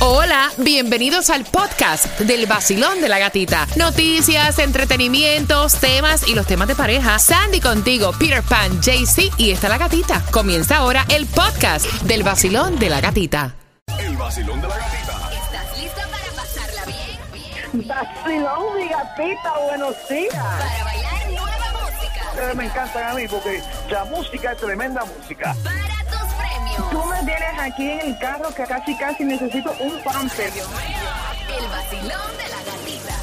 Hola, bienvenidos al podcast del vacilón de la gatita. Noticias, entretenimientos, temas y los temas de pareja. Sandy contigo, Peter Pan, JC y está la gatita. Comienza ahora el podcast del vacilón de la gatita. El vacilón de la gatita. ¿Estás lista para pasarla bien? Vacilón, mi gatita, buenos días. Para bailar nueva música. Ustedes me encantan a mí porque la música es tremenda música. Para tus premios. Aquí en el carro que casi casi necesito un pamper. El vacilón de la gatita.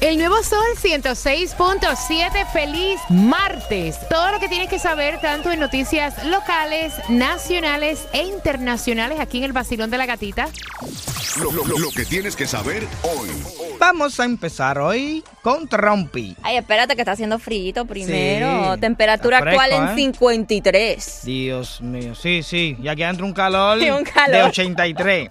El nuevo Sol 106.7, feliz martes. Todo lo que tienes que saber tanto en noticias locales, nacionales e internacionales aquí en el vacilón de la gatita. Lo, lo- lo que tienes que saber hoy. Vamos a empezar hoy con Trumpy. Ay, espérate que está haciendo frío primero. Sí, Temperatura fresco, actual en ¿eh? 53. Dios mío, sí, sí, ya que entra un calor, Sí, un calor. de 83.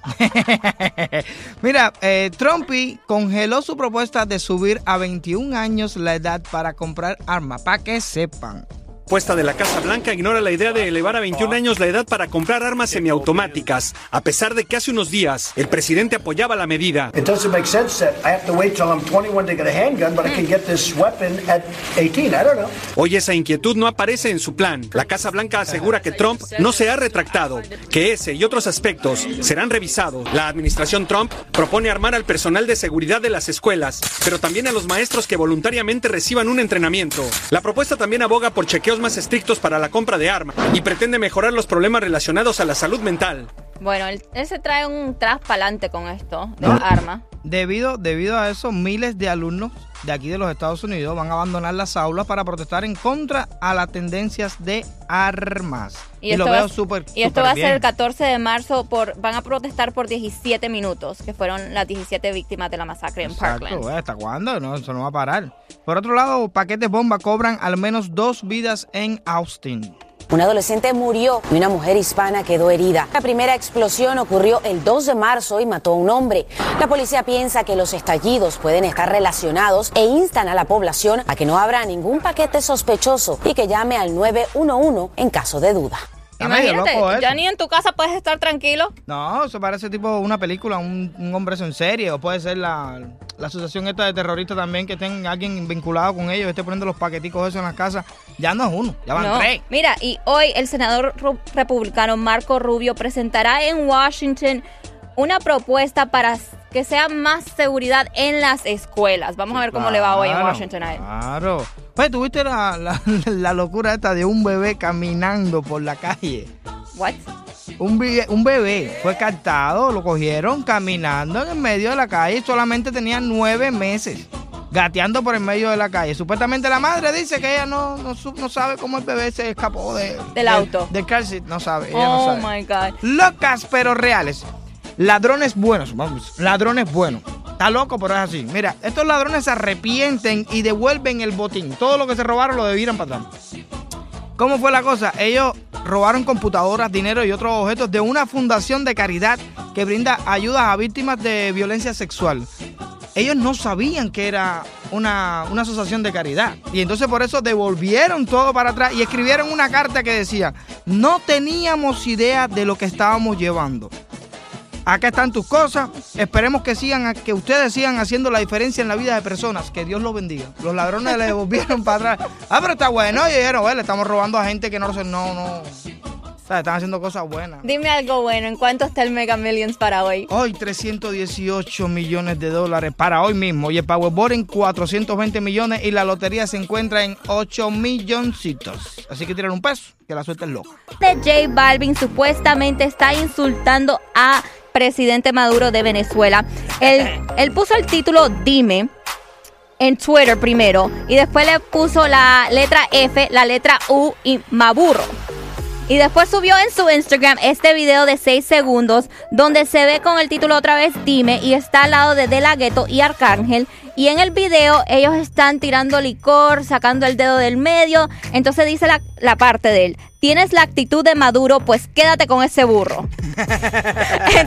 Mira, eh, Trumpy congeló su propuesta de subir a 21 años la edad para comprar armas, para que sepan. Puesta de la Casa Blanca ignora la idea de elevar a 21 años la edad para comprar armas semiautomáticas, a pesar de que hace unos días el presidente apoyaba la medida. It doesn't make sense that I have to wait till I'm 21 to get a handgun, but I can get this weapon at 18. I don't know. Hoy esa inquietud no aparece en su plan. La Casa Blanca asegura que Trump no se ha retractado, que ese y otros aspectos serán revisados. La administración Trump propone armar al personal de seguridad de las escuelas, pero también a los maestros que voluntariamente reciban un entrenamiento. La propuesta también aboga por chequeos más estrictos para la compra de armas y pretende mejorar los problemas relacionados a la salud mental. Bueno, él, él se trae un tras pa'lante con esto de No. las armas. Debido, debido a eso, miles de alumnos de aquí de los Estados Unidos van a abandonar las aulas para protestar en contra a las tendencias de armas. Y, lo esto va- veo súper Y esto va a ser el 14 de marzo. por Van a protestar por 17 minutos, que fueron las 17 víctimas de la masacre en Parkland. Exacto, ¿eh? ¿hasta cuándo? No, eso no va a parar. Por otro lado, paquetes bomba cobran al menos dos vidas en Austin. Un adolescente murió y una mujer hispana quedó herida. La primera explosión ocurrió el 2 de marzo y mató a un hombre. La policía piensa que los estallidos pueden estar relacionados e instan a la población a que no abra ningún paquete sospechoso y que llame al 911 en caso de duda. Imagínate, loco eso. ya ni en tu casa puedes estar tranquilo. No, eso parece tipo una película, un, un hombre en serie, o puede ser la, la asociación esta de terroristas también, que estén alguien vinculado con ellos, esté poniendo los paqueticos esos en las casas. Ya no es uno, ya van No. tres. Mira, y hoy el senador republicano Marco Rubio presentará en Washington una propuesta para que sea más seguridad en las escuelas. Vamos a ver cómo le va hoy en Washington a él. Claro. Pues tuviste la, la, la locura esta de un bebé caminando por la calle. What? Un, bebé fue captado, lo cogieron caminando en el medio de la calle, solamente tenía nueve meses, gateando por el medio de la calle. Supuestamente la madre dice que ella no, no, sabe cómo el bebé se escapó de, Del auto. Del car seat, no sabe, ella no Oh sabe. my God. Locas pero reales. Ladrones buenos, vamos, ladrones buenos. Está loco, pero es así. Mira, estos ladrones se arrepienten y devuelven el botín. Todo lo que se robaron lo debieron para atrás. ¿Cómo fue la cosa? Ellos robaron computadoras, dinero y otros objetos de una fundación de caridad que brinda ayudas a víctimas de violencia sexual. Ellos no sabían que era una, una asociación de caridad. Y entonces por eso devolvieron todo para atrás y escribieron una carta que decía, no teníamos idea de lo que estábamos llevando. Acá están tus cosas. Esperemos que sigan, que ustedes sigan haciendo la diferencia en la vida de personas. Que Dios los bendiga. Los ladrones le devolvieron para atrás. Ah, pero está bueno. Y dijeron, "Bueno, le estamos robando a gente que no, no, no. O sea, están haciendo cosas buenas. Dime algo bueno, ¿en cuánto está el Mega Millions para hoy? Hoy 318 millones de dólares para hoy mismo. Y el Powerball en 420 millones. Y la lotería se encuentra en 8 milloncitos. Así que tiran un peso, que la suerte es loca. De J Balvin supuestamente está insultando a presidente Maduro de Venezuela. Él, él puso el título Dime en Twitter primero y después le puso la letra F, la letra U y Maburro. Y después subió en su Instagram este video de 6 segundos donde se ve con el título otra vez Dime y está al lado de De La Ghetto y Arcángel. Y en el video ellos están tirando licor, sacando el dedo del medio. Entonces dice la, la parte de él, tienes la actitud de Maduro, pues quédate con ese burro.